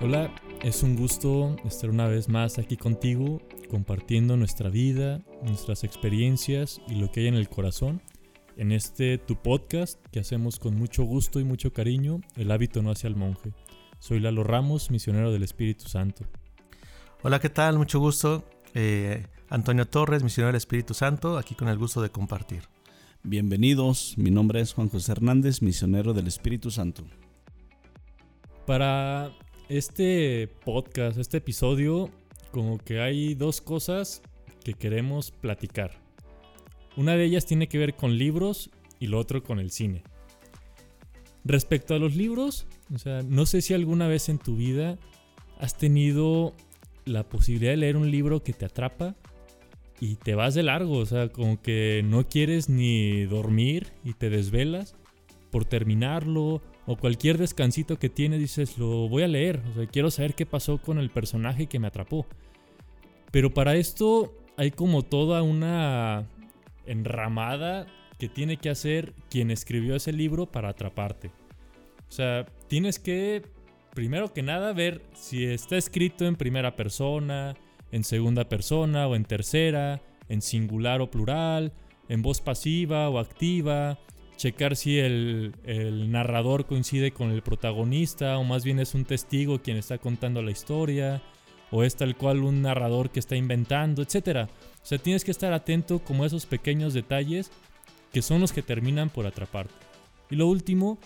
Hola, es un gusto estar una vez más aquí contigo, compartiendo nuestra vida, nuestras experiencias y lo que hay en el corazón en este tu podcast que hacemos con mucho gusto y mucho cariño, El hábito no hace al monje. Soy Lalo Ramos, misionero del Espíritu Santo. Hola, ¿qué tal? Mucho gusto. Eh, Antonio Torres, misionero del Espíritu Santo, aquí con el gusto de compartir. Bienvenidos, mi nombre es Juan José Hernández, misionero del Espíritu Santo. Para este podcast, este episodio, como que hay dos cosas que queremos platicar. Una de ellas tiene que ver con libros y lo otro con el cine. Respecto a los libros, o sea, no sé si alguna vez en tu vida has tenido la posibilidad de leer un libro que te atrapa y te vas de largo, o sea, como que no quieres ni dormir y te desvelas por terminarlo o cualquier descansito que tienes dices, lo voy a leer, o sea, quiero saber qué pasó con el personaje que me atrapó. Pero para esto hay como toda una enramada que tiene que hacer quien escribió ese libro para atraparte. O sea, tienes que, primero que nada, ver si está escrito en primera persona, en segunda persona o en tercera, en singular o plural, en voz pasiva o activa, checar si el, narrador coincide con el protagonista o más bien es un testigo quien está contando la historia o es tal cual un narrador que está inventando, etc. O sea, tienes que estar atento como a esos pequeños detalles que son los que terminan por atraparte. Y lo último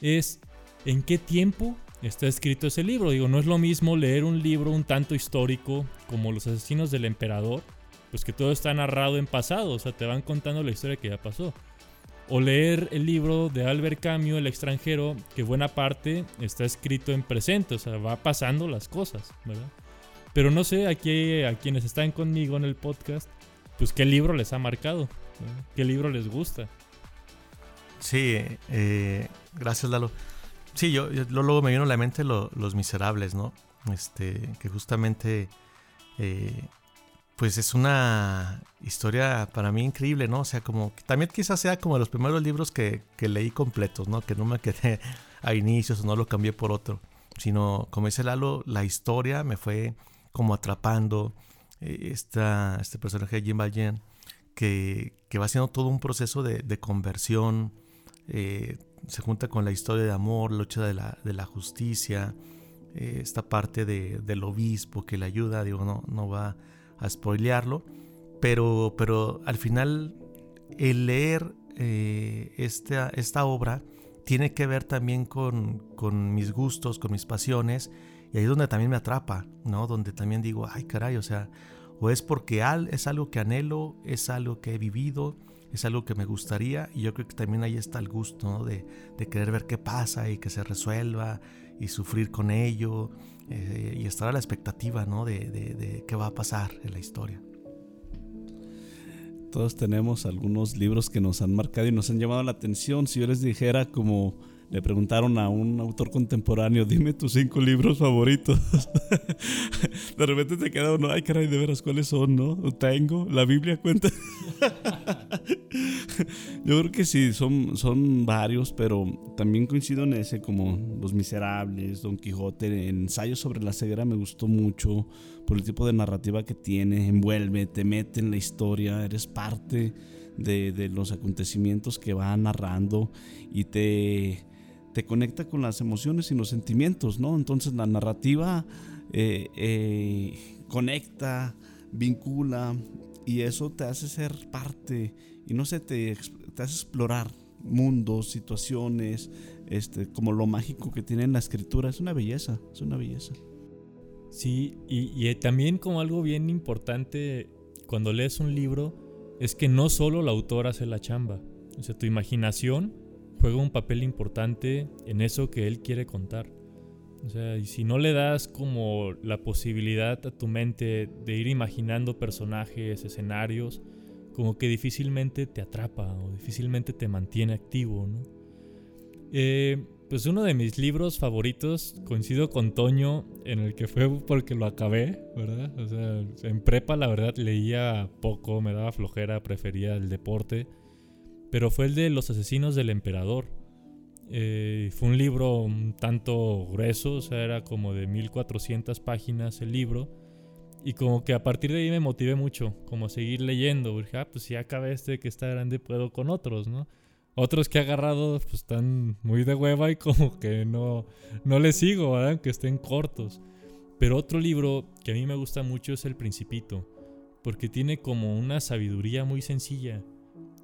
es en qué tiempo está escrito ese libro. Digo, no es lo mismo leer un libro un tanto histórico como Los asesinos del emperador, pues que todo está narrado en pasado, o sea, te van contando la historia que ya pasó. O leer el libro de Albert Camus, El extranjero, que buena parte está escrito en presente, o sea, va pasando las cosas, ¿verdad? Pero no sé, aquí a quienes están conmigo en el podcast, pues qué libro les ha marcado, qué libro les gusta. Sí, eh, gracias Lalo. Sí, yo, luego me vino a la mente Los Miserables, ¿no? Este, que justamente, eh, pues es una historia para mí increíble, ¿no? O sea, como, también quizás sea como de los primeros libros que, que leí completos, ¿no? Que no me quedé a inicios o no lo cambié por otro, sino, como dice Lalo, la historia me fue como atrapando eh, esta, este personaje de Jim Valjean, que, que, va haciendo todo un proceso de, de conversión, eh, se junta con la historia de amor, la lucha de la, de la justicia, eh, esta parte de, del obispo que le ayuda, digo, no, no va a spoilearlo, pero, pero al final el leer esta, esta obra tiene que ver también con, con mis gustos, con mis pasiones, y ahí es donde también me atrapa, ¿no? Donde también digo, ay caray, o sea, o es porque al, es algo que anhelo, es algo que he vivido, es algo que me gustaría y yo creo que también ahí está el gusto ¿no? de, de, querer ver qué pasa y que se resuelva y sufrir con ello eh, y estar a la expectativa ¿no? de, de, de qué va a pasar en la historia. Todos tenemos algunos libros que nos han marcado y nos han llamado la atención. Si yo les dijera como le preguntaron a un autor contemporáneo, dime tus cinco libros favoritos. de repente te queda uno, ay caray, de veras, ¿cuáles son, no? Tengo, la Biblia cuenta. Yo creo que sí, son, son varios, pero también coincido en ese, como Los Miserables, Don Quijote, ensayo sobre la ceguera me gustó mucho por el tipo de narrativa que tiene, envuelve, te mete en la historia, eres parte de, de los acontecimientos que va narrando y te te conecta con las emociones y los sentimientos, ¿no? Entonces la narrativa eh, eh, conecta, vincula y eso te hace ser parte y no sé, te, te hace explorar mundos, situaciones, este, como lo mágico que tiene la escritura. Es una belleza, es una belleza. Sí, y, y también como algo bien importante cuando lees un libro es que no solo el autor hace la chamba, o sea, tu imaginación juega un papel importante en eso que él quiere contar. O sea, y si no le das como la posibilidad a tu mente de ir imaginando personajes, escenarios, como que difícilmente te atrapa o difícilmente te mantiene activo, ¿no? Eh, pues uno de mis libros favoritos, coincido con Toño, en el que fue porque lo acabé, ¿verdad? O sea, en prepa la verdad leía poco, me daba flojera, prefería el deporte. Pero fue el de Los asesinos del emperador. Eh, fue un libro un tanto grueso, o sea, era como de 1400 páginas el libro. Y como que a partir de ahí me motivé mucho, como a seguir leyendo. Porque, ah, pues si acabé este que está grande, puedo con otros, ¿no? Otros que he agarrado, pues están muy de hueva y como que no, no les sigo, ¿verdad? Aunque estén cortos. Pero otro libro que a mí me gusta mucho es El Principito, porque tiene como una sabiduría muy sencilla.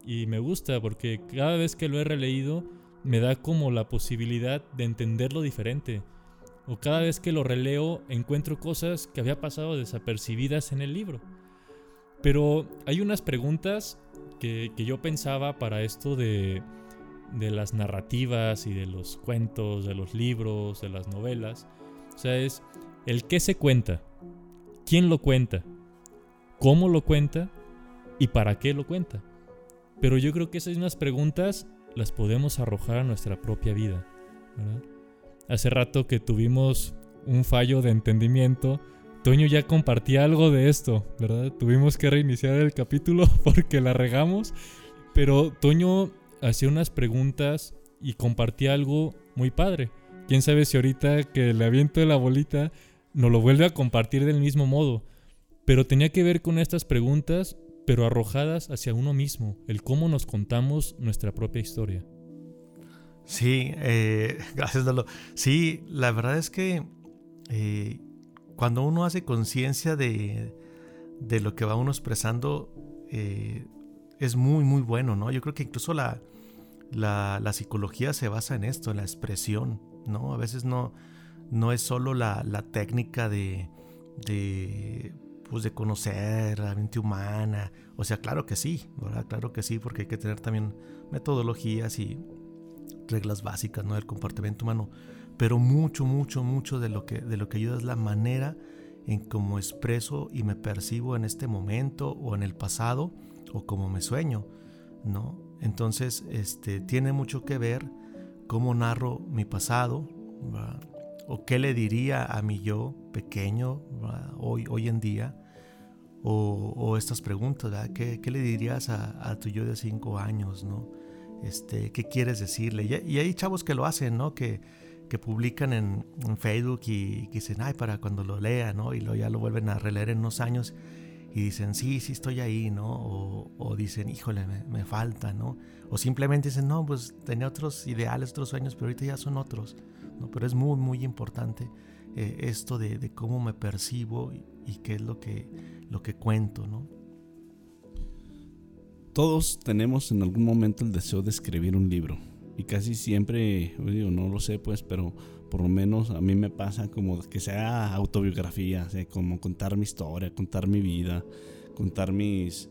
Y me gusta porque cada vez que lo he releído, me da como la posibilidad de entenderlo diferente. O cada vez que lo releo encuentro cosas que había pasado desapercibidas en el libro. Pero hay unas preguntas que, yo pensaba para esto de, de las narrativas y de los cuentos, de los libros, de las novelas. O sea, es el qué se cuenta, quién lo cuenta, cómo lo cuenta y para qué lo cuenta. Pero yo creo que esas mismas preguntas las podemos arrojar a nuestra propia vida. Hace rato que tuvimos un fallo de entendimiento, Toño ya compartía algo de esto, ¿verdad? Tuvimos que reiniciar el capítulo porque la regamos, pero Toño hacía unas preguntas y compartía algo muy padre. Quién sabe si ahorita que le aviento la bolita nos lo vuelve a compartir del mismo modo. Pero tenía que ver con estas preguntas pero arrojadas hacia uno mismo, el cómo nos contamos nuestra propia historia. Sí, eh, gracias Dalo. Sí, la verdad es que eh, cuando uno hace conciencia de, de, lo que va uno expresando, eh, es muy, muy bueno, ¿no? Yo creo que incluso la, la, la, psicología se basa en esto, en la expresión, ¿no? A veces no, no es solo la, la técnica de, de pues de conocer la mente humana. O sea, claro que sí, ¿verdad? Claro que sí, porque hay que tener también metodologías y reglas básicas, ¿no? Del comportamiento humano. Pero mucho, mucho, mucho de lo que, de lo que ayuda es la manera en cómo expreso y me percibo en este momento o en el pasado o como me sueño, ¿no? Entonces, este, tiene mucho que ver cómo narro mi pasado, o qué le diría a mi yo pequeño hoy, hoy en día o, estas preguntas, ¿Qué, ¿Qué, le dirías a, tu yo de cinco años, ¿no? Este, ¿Qué quieres decirle? Y, hay chavos que lo hacen, ¿no? Que, que publican en, Facebook y, que dicen, ay, para cuando lo lea, ¿no? Y lo, ya lo vuelven a releer en unos años y dicen, sí, sí estoy ahí, ¿no? O, o dicen, híjole, me, me, falta, ¿no? O simplemente dicen, no, pues tenía otros ideales, otros sueños, pero ahorita ya son otros, ¿no? Pero es muy, muy importante eh, esto de, de, cómo me percibo y, y qué es lo que, lo que cuento, ¿no? Todos tenemos en algún momento el deseo de escribir un libro. Y casi siempre, digo, no lo sé pues, pero por lo menos a mí me pasa como que sea autobiografía, como contar mi historia, contar mi vida, contar mis,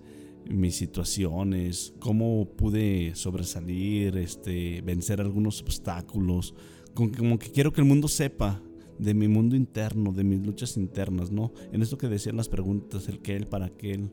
mis situaciones, cómo pude sobresalir, este, vencer algunos obstáculos, como que quiero que el mundo sepa de mi mundo interno, de mis luchas internas, ¿no? En esto que decían las preguntas, el qué, el para qué, el,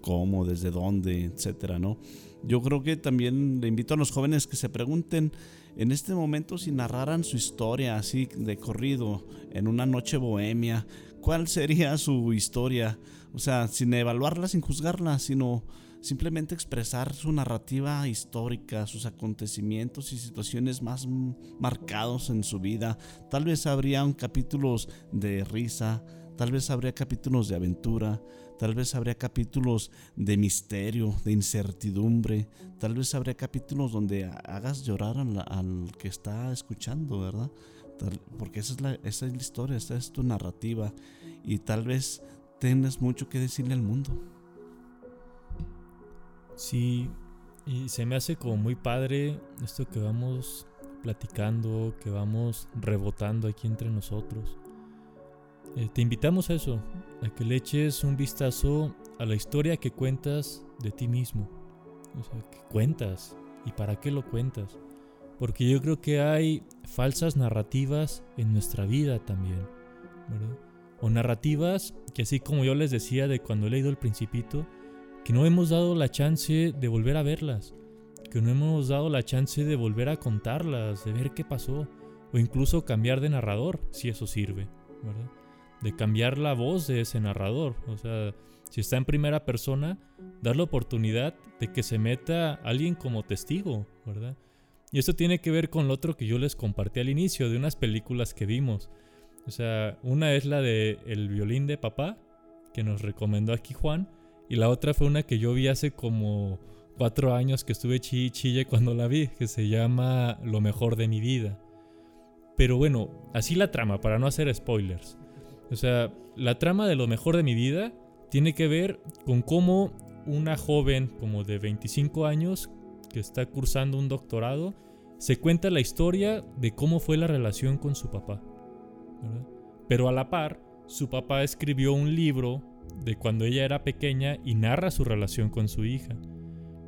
cómo, desde dónde, etcétera, ¿no? Yo creo que también le invito a los jóvenes que se pregunten en este momento si narraran su historia así de corrido en una noche bohemia, ¿cuál sería su historia? O sea, sin evaluarla, sin juzgarla, sino simplemente expresar su narrativa histórica, sus acontecimientos y situaciones más marcados en su vida. Tal vez habría capítulos de risa, tal vez habría capítulos de aventura, tal vez habría capítulos de misterio, de incertidumbre, tal vez habría capítulos donde hagas llorar al, que está escuchando, ¿verdad? porque esa es, la, esa es la historia, esa es tu narrativa y tal vez tengas mucho que decirle al mundo. Sí, y se me hace como muy padre esto que vamos platicando, que vamos rebotando aquí entre nosotros. Eh, te invitamos a eso, a que le eches un vistazo a la historia que cuentas de ti mismo. O sea, que cuentas y para qué lo cuentas. Porque yo creo que hay falsas narrativas en nuestra vida también. O narrativas que así como yo les decía de cuando he leído El Principito, que no hemos dado la chance de volver a verlas, que no hemos dado la chance de volver a contarlas, de ver qué pasó, o incluso cambiar de narrador, si eso sirve, ¿verdad? de cambiar la voz de ese narrador. O sea, si está en primera persona, dar la oportunidad de que se meta alguien como testigo, ¿verdad? Y esto tiene que ver con lo otro que yo les compartí al inicio, de unas películas que vimos. O sea, una es la de El violín de papá, que nos recomendó aquí Juan, y la otra fue una que yo vi hace como cuatro años que estuve chille chille cuando la vi, que se llama Lo mejor de mi vida. Pero bueno, así la trama, para no hacer spoilers. O sea, la trama de Lo mejor de mi vida tiene que ver con cómo una joven como de 25 años que está cursando un doctorado se cuenta la historia de cómo fue la relación con su papá. Pero a la par, su papá escribió un libro de cuando ella era pequeña y narra su relación con su hija.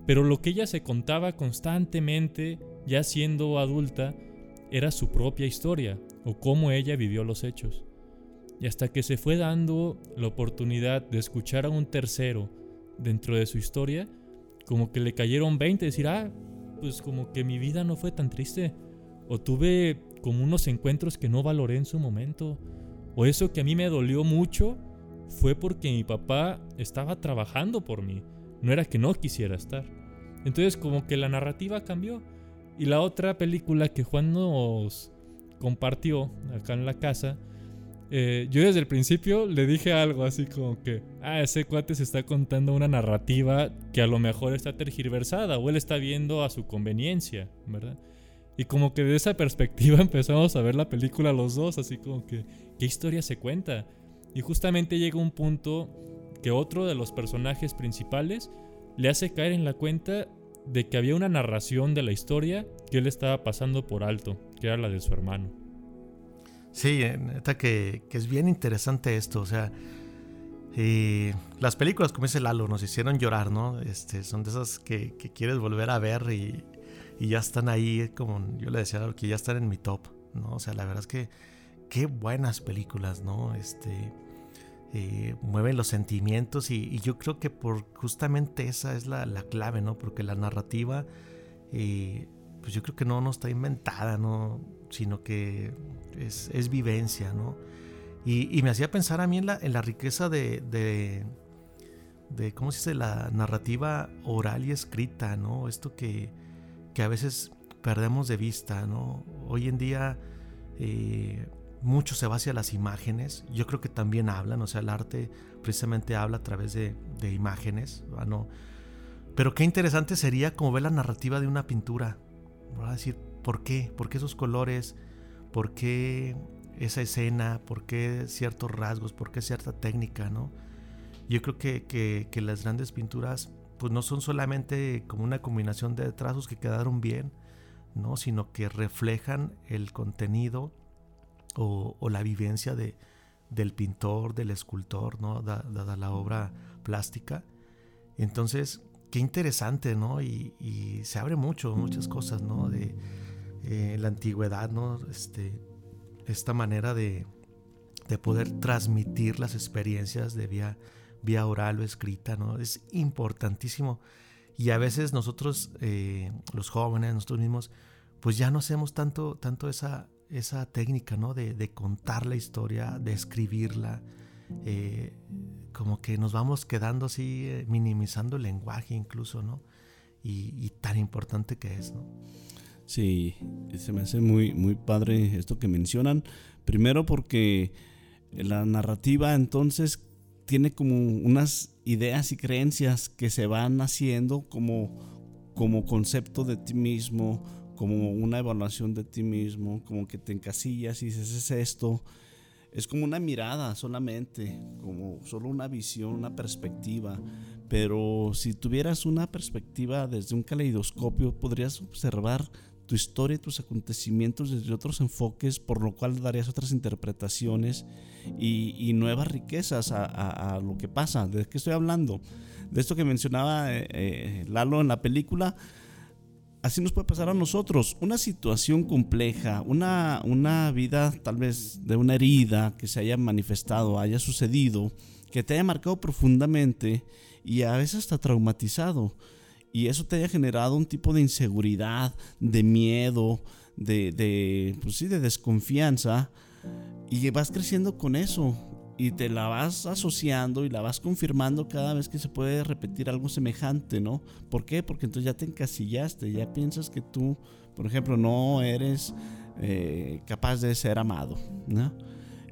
Pero lo que ella se contaba constantemente, ya siendo adulta, era su propia historia o cómo ella vivió los hechos. Y hasta que se fue dando la oportunidad de escuchar a un tercero dentro de su historia, como que le cayeron 20, decir, ah, pues como que mi vida no fue tan triste. O tuve como unos encuentros que no valoré en su momento. O eso que a mí me dolió mucho fue porque mi papá estaba trabajando por mí. No era que no quisiera estar. Entonces como que la narrativa cambió. Y la otra película que Juan nos compartió acá en la casa eh, yo desde el principio le dije algo así como que, ah, ese cuate se está contando una narrativa que a lo mejor está tergiversada o él está viendo a su conveniencia, ¿verdad? Y como que de esa perspectiva empezamos a ver la película los dos, así como que, ¿qué historia se cuenta? Y justamente llega un punto que otro de los personajes principales le hace caer en la cuenta de que había una narración de la historia que él estaba pasando por alto, que era la de su hermano. Sí, eh, neta que, es bien interesante esto, o sea, eh, las películas como dice Lalo nos hicieron llorar, ¿no? Este, son de esas que, quieres volver a ver y, ya están ahí, como yo le decía, que ya están en mi top, ¿no? O sea, la verdad es que qué buenas películas, ¿no? Este, eh, mueven los sentimientos y, yo creo que por justamente esa es la, clave, ¿no? Porque la narrativa, pues yo creo que no, no está inventada, ¿no? Sino que es, vivencia, ¿no? Y, me hacía pensar a mí en la, en la riqueza de, de, ¿cómo se dice? La narrativa oral y escrita, ¿no? Esto que, que a veces perdemos de vista, ¿no? Hoy en día eh, mucho se va hacia las imágenes, yo creo que también hablan, o sea, el arte precisamente habla a través de, imágenes, ¿no? Pero qué interesante sería como ver la narrativa de una pintura, ¿verdad? decir, ¿por qué? ¿Por qué esos colores? por qué esa escena, por qué ciertos rasgos, por qué cierta técnica, ¿no? Yo creo que, las grandes pinturas pues no son solamente como una combinación de trazos que quedaron bien, ¿no? Sino que reflejan el contenido o, la vivencia de, del pintor, del escultor, ¿no? Dada la obra plástica. Entonces, qué interesante, ¿no? Y, y se abre mucho, muchas cosas, ¿no? De, eh, la antigüedad, ¿no? Este, esta manera de, poder transmitir las experiencias de vía, vía oral o escrita, ¿no? Es importantísimo. Y a veces nosotros, eh, los jóvenes, nosotros mismos, pues ya no hacemos tanto, tanto esa, esa técnica, ¿no? De, contar la historia, de escribirla. Eh, como que nos vamos quedando así, minimizando el lenguaje incluso, ¿no? Y, y tan importante que es, ¿no? Sí, se me hace muy, muy padre esto que mencionan. Primero porque la narrativa entonces tiene como unas ideas y creencias que se van haciendo como, como concepto de ti mismo, como una evaluación de ti mismo, como que te encasillas y dices es esto. Es como una mirada solamente, como solo una visión, una perspectiva. Pero si tuvieras una perspectiva desde un caleidoscopio, podrías observar tu historia y tus acontecimientos desde otros enfoques, por lo cual darías otras interpretaciones y, nuevas riquezas a, lo que pasa. ¿De qué estoy hablando? De esto que mencionaba eh, eh, Lalo en la película. Así nos puede pasar a nosotros. Una situación compleja, una, una vida tal vez de una herida que se haya manifestado, haya sucedido, que te haya marcado profundamente y a veces hasta traumatizado y eso te haya generado un tipo de inseguridad, de miedo, de, pues sí, de desconfianza, y vas creciendo con eso. Y te la vas asociando y la vas confirmando cada vez que se puede repetir algo semejante, ¿no? ¿Por qué? Porque entonces ya te encasillaste, ya piensas que tú, por ejemplo, no eres eh, capaz de ser amado, ¿no?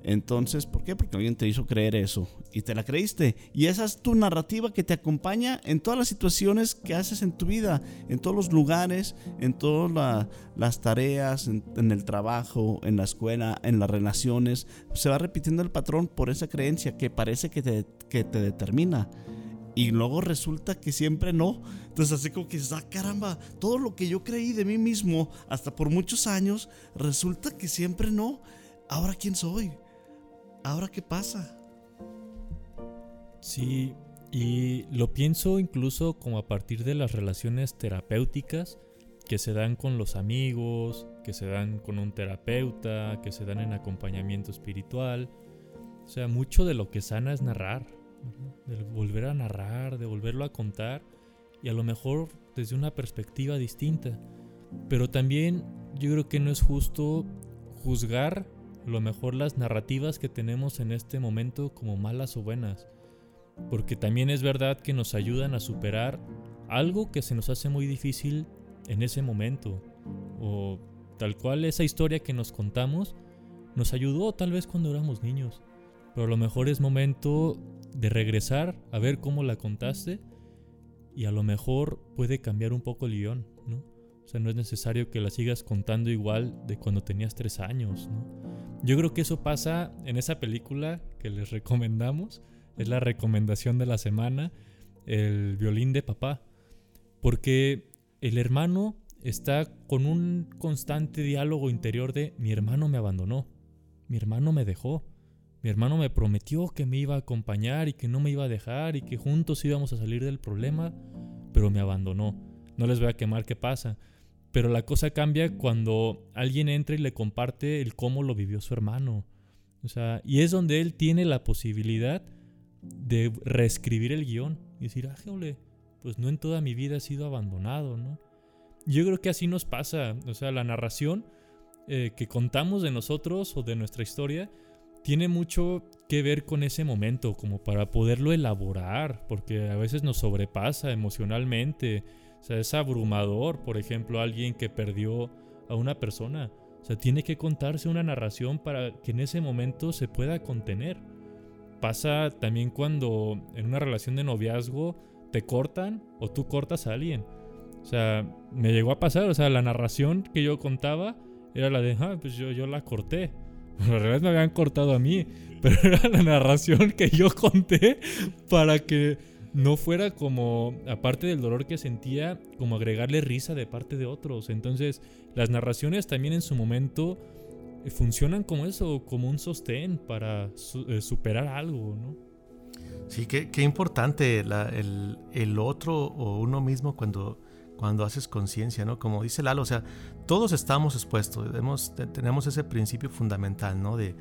Entonces, ¿por qué? Porque alguien te hizo creer eso y te la creíste. Y esa es tu narrativa que te acompaña en todas las situaciones que haces en tu vida, en todos los lugares, en todas las tareas, en, el trabajo, en la escuela, en las relaciones. Se va repitiendo el patrón por esa creencia que parece que te, que te determina. Y luego resulta que siempre no. Entonces así como que ah, caramba, todo lo que yo creí de mí mismo hasta por muchos años, resulta que siempre no. Ahora quién soy? ¿Ahora qué pasa? Sí, y lo pienso incluso como a partir de las relaciones terapéuticas que se dan con los amigos, que se dan con un terapeuta, que se dan en acompañamiento espiritual. O sea, mucho de lo que sana es narrar, de volver a narrar, de volverlo a contar y a lo mejor desde una perspectiva distinta. Pero también yo creo que no es justo juzgar lo mejor las narrativas que tenemos en este momento como malas o buenas, porque también es verdad que nos ayudan a superar algo que se nos hace muy difícil en ese momento, o tal cual esa historia que nos contamos nos ayudó tal vez cuando éramos niños, pero a lo mejor es momento de regresar a ver cómo la contaste y a lo mejor puede cambiar un poco el guion, ¿no? O sea, no es necesario que la sigas contando igual de cuando tenías tres años. Yo creo que eso pasa en esa película que les recomendamos. Es la recomendación de la semana, el violín de papá. Porque el hermano está con un constante diálogo interior de mi hermano me abandonó, mi hermano me dejó, mi hermano me prometió que me iba a acompañar y que no me iba a dejar y que juntos íbamos a salir del problema, pero me abandonó. No les voy a quemar qué pasa, pero la cosa cambia cuando alguien entra y le comparte el cómo lo vivió su hermano. O sea, y es donde él tiene la posibilidad de reescribir el guion y decir, ah, pues no en toda mi vida he sido abandonado, ¿no? Yo creo que así nos pasa. O sea, la narración eh, que contamos de nosotros o de nuestra historia tiene mucho que ver con ese momento, como para poderlo elaborar, porque a veces nos sobrepasa emocionalmente o sea, es abrumador, por ejemplo, alguien que perdió a una persona. O sea, tiene que contarse una narración para que en ese momento se pueda contener. Pasa también cuando en una relación de noviazgo te cortan o tú cortas a alguien. O sea, me llegó a pasar, o sea, la narración que yo contaba era la de, ah, pues yo, yo la corté. En realidad me habían cortado a mí, pero era la narración que yo conté para que no fuera como, aparte del dolor que sentía, como agregarle risa de parte de otros. Entonces, las narraciones también en su momento eh, funcionan como eso, como un sostén para eh, superar algo, ¿no? Sí, qué, qué importante el, el, otro o uno mismo cuando, cuando haces conciencia, ¿no? Como dice Lalo, o sea, todos estamos expuestos, tenemos ese principio fundamental, ¿no? De,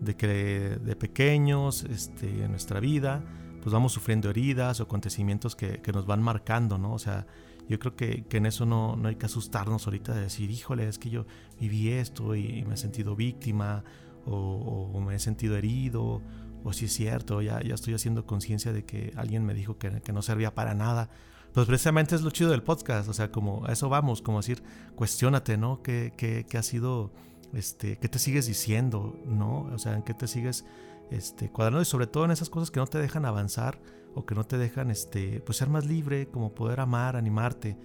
de que de pequeños, este, en nuestra vida, pues vamos sufriendo heridas o acontecimientos que, que nos van marcando, ¿no? O sea, yo creo que, que en eso no, no, hay que asustarnos ahorita de decir, híjole, es que yo viví esto y, me he sentido víctima o, o, me he sentido herido o si es cierto, ya, ya estoy haciendo conciencia de que alguien me dijo que, que, no servía para nada. Pues precisamente es lo chido del podcast, o sea, como a eso vamos, como decir, cuestionate, ¿no? ¿Qué, qué, qué ha sido, este, qué te sigues diciendo, ¿no? O sea, ¿en qué te sigues este, cuadrando y sobre todo en esas cosas que no te dejan avanzar o que no te dejan este, pues ser más libre, como poder amar, animarte.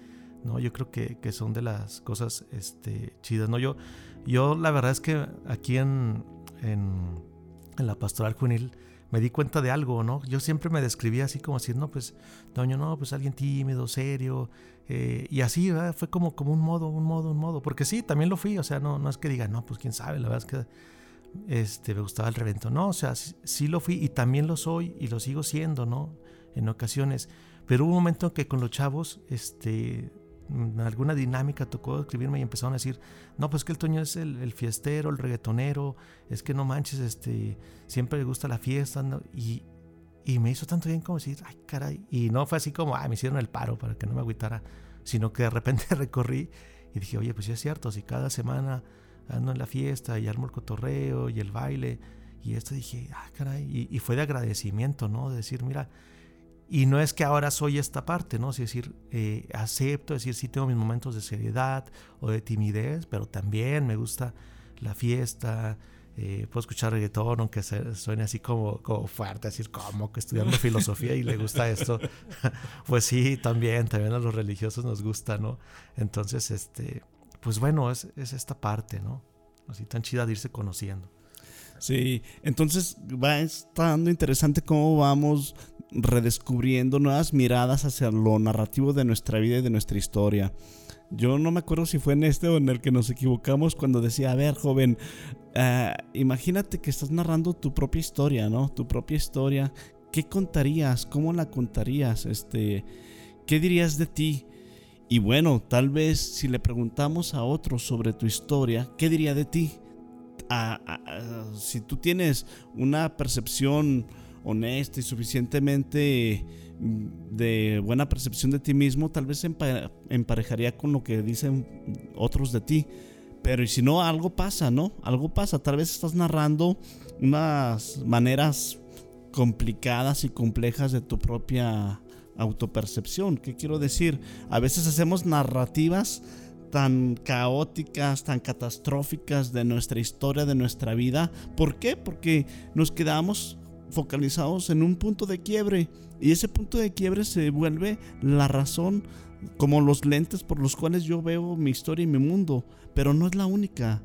¿no? Yo creo que, que son de las cosas este, chidas. ¿no? Yo, yo la verdad es que aquí en, en, en, la pastoral juvenil me di cuenta de algo, ¿no? Yo siempre me describía así como así, no, pues, doño, no, pues alguien tímido, serio, eh, y así, fue como, como un modo, un modo, un modo, porque sí, también lo fui, o sea, no, no es que diga, no, pues quién sabe, la verdad es que este, me gustaba el revento. No, o sea, sí, lo fui y también lo soy y lo sigo siendo, ¿no? En ocasiones. Pero hubo un momento en que con los chavos, este, mm, alguna dinámica tocó escribirme y empezaron a decir, no, pues que el Toño es el, fiestero, el reggaetonero, es que no manches, este, siempre le gusta la fiesta, y, y, me hizo tanto bien como decir, ay, caray, y no fue así como, ah, me hicieron el paro para que no me agüitara, sino que de repente recorrí y dije, oye, pues sí es cierto, si cada semana ando en la fiesta y armo el cotorreo y el baile y esto dije, ah, caray, y, fue de agradecimiento, ¿no? De decir, mira, y no es que ahora soy esta parte, ¿no? Es decir, eh, acepto, es decir, sí tengo mis momentos de seriedad o de timidez, pero también me gusta la fiesta, eh, puedo escuchar reggaetón, aunque suene así como, como fuerte, decir, como que estudiando filosofía y le gusta esto. pues sí, también, también a los religiosos nos gusta, ¿no? Entonces, este, pues bueno, es, es esta parte, ¿no? Así tan chida de irse conociendo. Sí, entonces va estando interesante cómo vamos redescubriendo nuevas miradas hacia lo narrativo de nuestra vida y de nuestra historia. Yo no me acuerdo si fue en este o en el que nos equivocamos cuando decía, a ver, joven, eh, imagínate que estás narrando tu propia historia, ¿no? Tu propia historia. ¿Qué contarías? ¿Cómo la contarías? Este, ¿Qué dirías de ti? Y bueno, tal vez si le preguntamos a otros sobre tu historia, ¿qué diría de ti? si tú tienes una percepción honesta y suficientemente de buena percepción de ti mismo, tal vez emparejaría con lo que dicen otros de ti. Pero y si no, algo pasa, ¿no? Algo pasa. Tal vez estás narrando unas maneras complicadas y complejas de tu propia autopercepción. ¿Qué quiero decir? A veces hacemos narrativas tan caóticas, tan catastróficas de nuestra historia, de nuestra vida. ¿Por qué? Porque nos quedamos focalizados en un punto de quiebre y ese punto de quiebre se vuelve la razón como los lentes por los cuales yo veo mi historia y mi mundo, pero no es la única.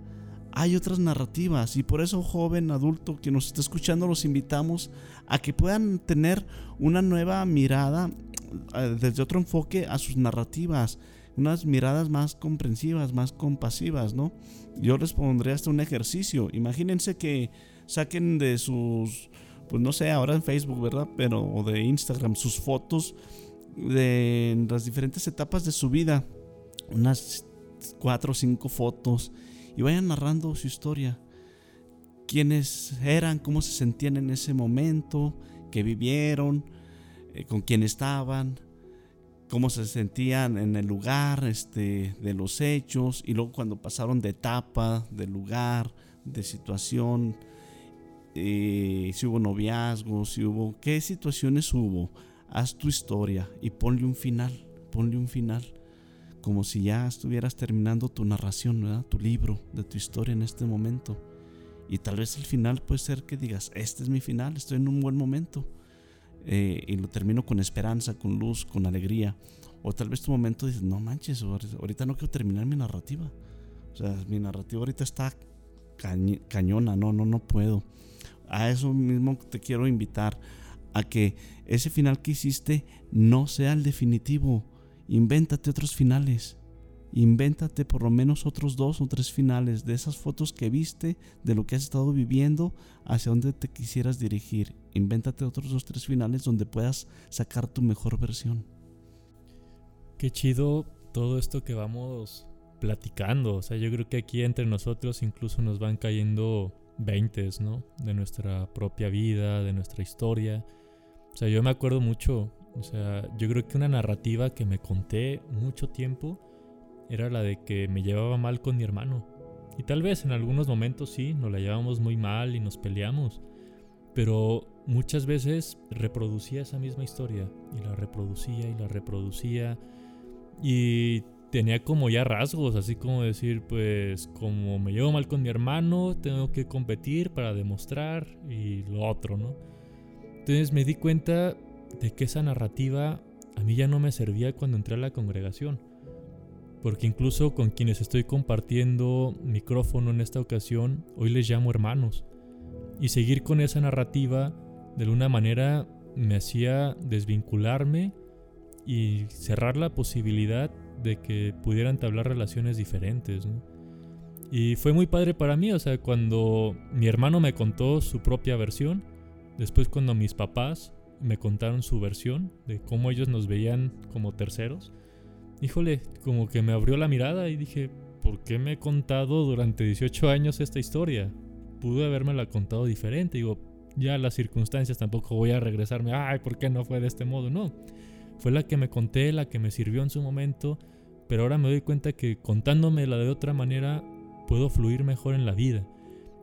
Hay otras narrativas y por eso joven, adulto que nos está escuchando los invitamos a que puedan tener una nueva mirada eh, desde otro enfoque a sus narrativas, unas miradas más comprensivas, más compasivas, ¿no? Yo les pondré hasta un ejercicio. Imagínense que saquen de sus pues no sé, ahora en Facebook, ¿verdad? Pero, o de Instagram, sus fotos de las diferentes etapas de su vida. Unas cuatro o cinco fotos. Y vayan narrando su historia. Quiénes eran, cómo se sentían en ese momento, qué vivieron, eh, con quién estaban, cómo se sentían en el lugar este, de los hechos. Y luego cuando pasaron de etapa, de lugar, de situación eh, si hubo noviazgo, si hubo, qué situaciones hubo. Haz tu historia y ponle un final, ponle un final. Como si ya estuvieras terminando tu narración, tu libro de tu historia en este momento. Y tal vez el final puede ser que digas, este es mi final, estoy en un buen momento. Eh, y lo termino con esperanza, con luz, con alegría. O tal vez tu momento dices, no manches, ahorita no quiero terminar mi narrativa. O sea, mi narrativa ahorita está cañona, no, no, no puedo a eso mismo te quiero invitar, a que ese final que hiciste no sea el definitivo. Invéntate otros finales. Invéntate por lo menos otros dos o tres finales de esas fotos que viste, de lo que has estado viviendo, hacia donde te quisieras dirigir. Invéntate otros dos o tres finales donde puedas sacar tu mejor versión. Qué chido todo esto que vamos platicando. O sea, yo creo que aquí entre nosotros incluso nos van cayendo veintes, ¿no? De nuestra propia vida, de nuestra historia. O sea, yo me acuerdo mucho, o sea, yo creo que una narrativa que me conté mucho tiempo era la de que me llevaba mal con mi hermano. Y tal vez en algunos momentos sí, nos la llevamos muy mal y nos peleamos. Pero muchas veces reproducía esa misma historia y la reproducía y la reproducía. Y tenía como ya rasgos, así como decir, pues como me llevo mal con mi hermano, tengo que competir para demostrar y lo otro, ¿no? Entonces me di cuenta de que esa narrativa a mí ya no me servía cuando entré a la congregación. Porque incluso con quienes estoy compartiendo micrófono en esta ocasión, hoy les llamo hermanos. Y seguir con esa narrativa de alguna manera me hacía desvincularme y cerrar la posibilidad de que pudieran entablar relaciones diferentes. Y fue muy padre para mí, o sea, cuando mi hermano me contó su propia versión, después cuando mis papás me contaron su versión de cómo ellos nos veían como terceros, híjole, como que me abrió la mirada y dije, ¿por qué me he contado durante 18 años esta historia? Pude haberme la contado diferente, digo, ya las circunstancias tampoco voy a regresarme, ay, ¿por qué no fue de este modo? No, fue la que me conté, la que me sirvió en su momento pero ahora me doy cuenta que contándome la de otra manera puedo fluir mejor en la vida.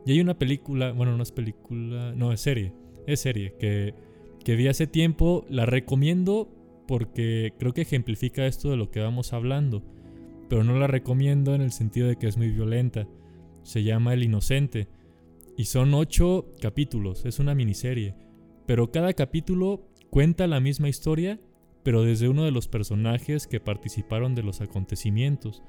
Y hay una película, bueno, no es película, no, es serie, es serie, que, que vi hace tiempo, la recomiendo porque creo que ejemplifica esto de lo que vamos hablando, pero no la recomiendo en el sentido de que es muy violenta. Se llama El Inocente y son ocho capítulos, es una miniserie, pero cada capítulo cuenta la misma historia, pero desde uno de los personajes que participaron de los acontecimientos.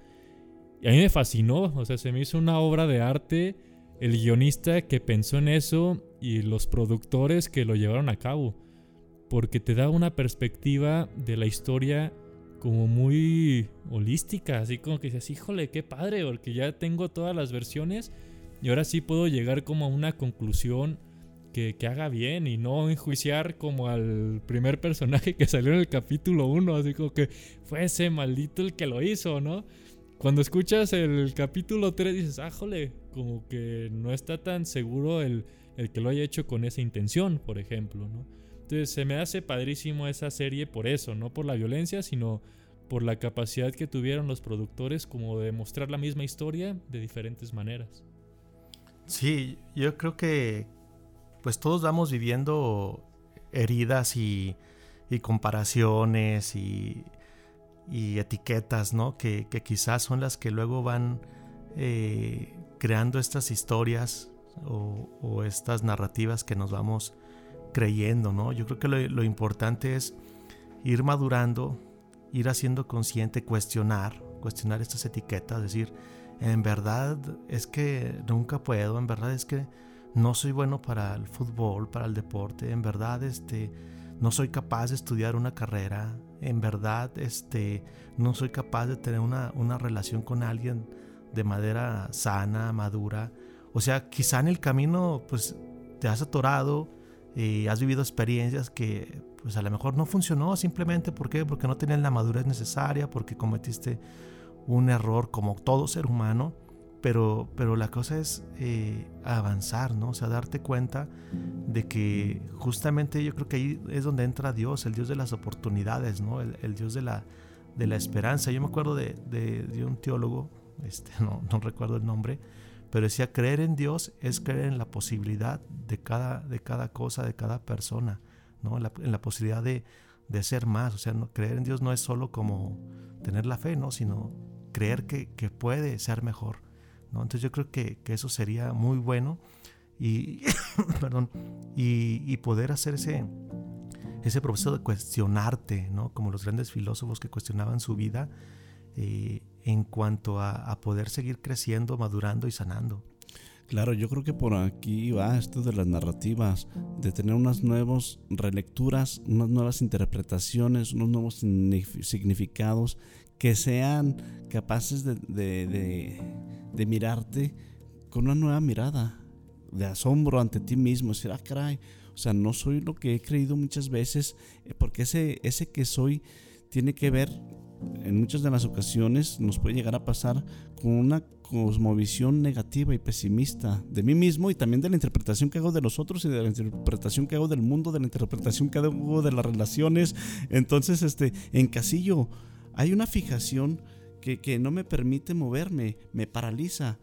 Y a mí me fascinó, o sea, se me hizo una obra de arte el guionista que pensó en eso y los productores que lo llevaron a cabo, porque te da una perspectiva de la historia como muy holística, así como que dices, híjole, qué padre, porque ya tengo todas las versiones y ahora sí puedo llegar como a una conclusión que, haga bien y no enjuiciar como al primer personaje que salió en el capítulo 1, así como que fue ese maldito el que lo hizo, ¿no? Cuando escuchas el capítulo 3 dices, ah, como que no está tan seguro el, el que lo haya hecho con esa intención, por ejemplo. Entonces se me hace padrísimo esa serie por eso, no por la violencia, sino por la capacidad que tuvieron los productores como de mostrar la misma historia de diferentes maneras. Sí, yo creo que pues todos vamos viviendo heridas y, comparaciones y y etiquetas, ¿no? Que, quizás son las que luego van eh, creando estas historias o, estas narrativas que nos vamos creyendo, ¿no? Yo creo que lo, importante es ir madurando, ir haciendo consciente, cuestionar, cuestionar estas etiquetas, decir, en verdad es que nunca puedo, en verdad es que no soy bueno para el fútbol, para el deporte, en verdad este, no soy capaz de estudiar una carrera, en verdad este, no soy capaz de tener una, relación con alguien de manera sana, madura. O sea, quizá en el camino pues te has atorado y has vivido experiencias que pues a lo mejor no funcionó simplemente ¿por porque no tenías la madurez necesaria, porque cometiste un error como todo ser humano. Pero, pero la cosa es eh, avanzar, ¿no? O sea, darte cuenta de que justamente yo creo que ahí es donde entra Dios, el Dios de las oportunidades, ¿no? El, Dios de la, de la esperanza. Yo me acuerdo de, de, un teólogo, este, no, recuerdo el nombre, pero decía, creer en Dios es creer en la posibilidad de cada, de cada cosa, de cada persona, ¿no? En la, posibilidad de, de, ser más. O sea, no, creer en Dios no es solo como tener la fe, ¿no? Sino creer que, que puede ser mejor. Entonces yo creo que, eso sería muy bueno y, perdón, y, poder hacer ese, ese proceso de cuestionarte, ¿no? como los grandes filósofos que cuestionaban su vida eh, en cuanto a, poder seguir creciendo, madurando y sanando. Claro, yo creo que por aquí va esto de las narrativas, de tener unas nuevas relecturas, unas nuevas interpretaciones, unos nuevos significados que sean capaces de, mirarte con una nueva mirada, de asombro ante ti mismo, decir, ah, caray, o sea, no soy lo que he creído muchas veces, eh, porque ese, ese que soy tiene que ver, en muchas de las ocasiones nos puede llegar a pasar con una cosmovisión negativa y pesimista de mí mismo y también de la interpretación que hago de los otros y de la interpretación que hago del mundo, de la interpretación que hago de las relaciones. Entonces, este, encasillo hay una fijación que, no me permite moverme, me paraliza.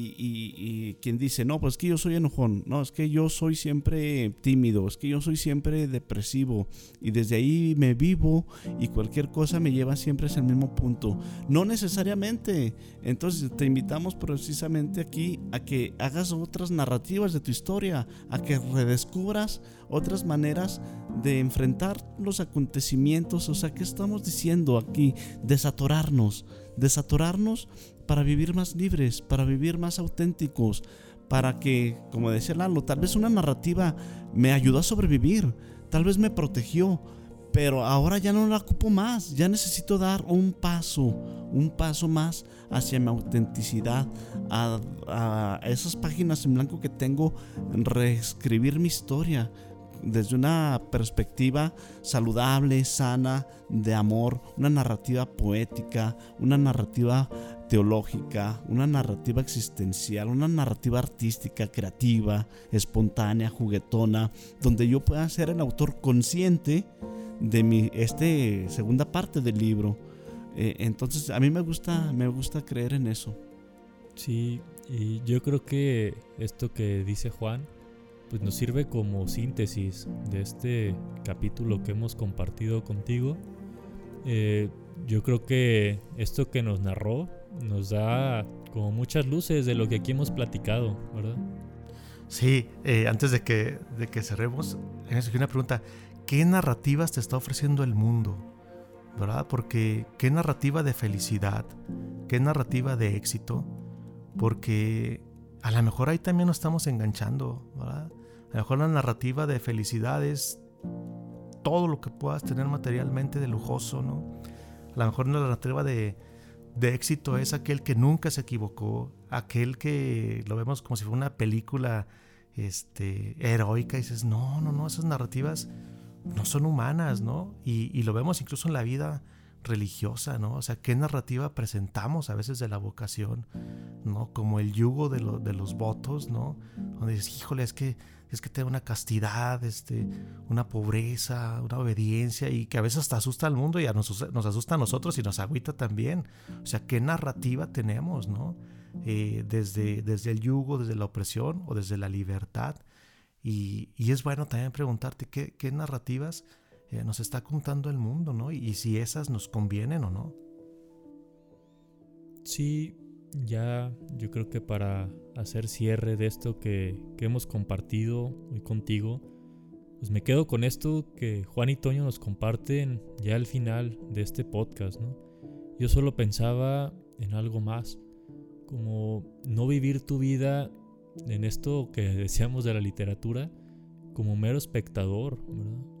Y, quien dice, no, pues es que yo soy enojón, no, es que yo soy siempre tímido, es que yo soy siempre depresivo y desde ahí me vivo y cualquier cosa me lleva siempre el mismo punto. No necesariamente. Entonces te invitamos precisamente aquí a que hagas otras narrativas de tu historia, a que redescubras otras maneras de enfrentar los acontecimientos. O sea, ¿qué estamos diciendo aquí? Desatorarnos, desatorarnos para vivir más libres, para vivir más auténticos, para que, como decía Lalo, tal vez una narrativa me ayudó a sobrevivir, tal vez me protegió, pero ahora ya no la ocupo más, ya necesito dar un paso, un paso más hacia mi autenticidad, a, esas páginas en blanco que tengo, reescribir mi historia, desde una perspectiva saludable, sana, de amor, una narrativa poética, una narrativa teológica, una narrativa existencial, una narrativa artística, creativa, espontánea, juguetona, donde yo pueda ser el autor consciente de mi este segunda parte del libro. Eh, entonces a mí me gusta me gusta creer en eso. Sí, y yo creo que esto que dice Juan, pues nos sirve como síntesis de este capítulo que hemos compartido contigo. Eh, yo creo que esto que nos narró nos da como muchas luces de lo que aquí hemos platicado, ¿verdad? Sí, eh, antes de que, de que cerremos, una pregunta. ¿Qué narrativas te está ofreciendo el mundo? ¿Verdad? Porque qué narrativa de felicidad, qué narrativa de éxito, porque a lo mejor ahí también nos estamos enganchando, ¿verdad? A lo mejor la narrativa de felicidad es todo lo que puedas tener materialmente de lujoso, ¿no? A lo mejor la narrativa de, de éxito es aquel que nunca se equivocó, aquel que lo vemos como si fuera una película este, heroica y dices, no, no, no, esas narrativas no son humanas, ¿no? Y, lo vemos incluso en la vida religiosa, ¿no? O sea, qué narrativa presentamos a veces de la vocación, ¿no? Como el yugo de, de los votos, ¿no? Donde dices, híjole, es que es que tengo una castidad, este, una pobreza, una obediencia y que a veces hasta asusta al mundo y a nos, nos asusta a nosotros y nos agüita también. O sea, ¿qué narrativa tenemos, no? Eh, desde, desde el yugo, desde la opresión o desde la libertad. Y, es bueno también preguntarte qué, qué narrativas eh, nos está contando el mundo, ¿no? Y, si esas nos convienen o no. Sí, ya yo creo que para hacer cierre de esto que, que, hemos compartido hoy contigo, pues me quedo con esto que Juan y Toño nos comparten ya al final de este podcast, ¿no? Yo solo pensaba en algo más como no vivir tu vida en esto que decíamos de la literatura como mero espectador,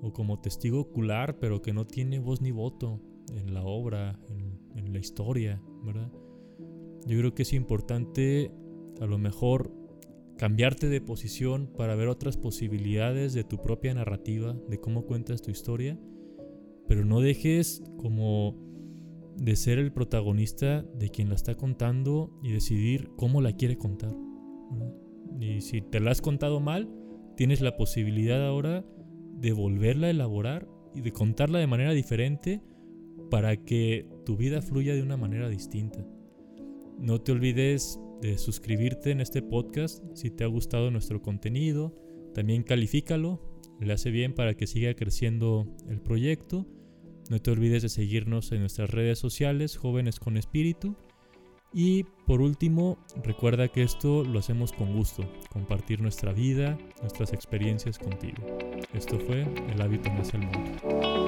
O como testigo ocular, pero que no tiene voz ni voto en la obra, en, la historia, ¿verdad? Yo creo que es importante a lo mejor cambiarte de posición para ver otras posibilidades de tu propia narrativa, de cómo cuentas tu historia, pero no dejes como de ser el protagonista de quien la está contando y decidir cómo la quiere contar. Y si te la has contado mal, tienes la posibilidad ahora de volverla a elaborar y de contarla de manera diferente para que tu vida fluya de una manera distinta. No te olvides de suscribirte en este podcast si te ha gustado nuestro contenido. También califícalo, le hace bien para que siga creciendo el proyecto. No te olvides de seguirnos en nuestras redes sociales, Jóvenes con Espíritu. Y por último, recuerda que esto lo hacemos con gusto, compartir nuestra vida, nuestras experiencias contigo. Esto fue El hábito más el mundo.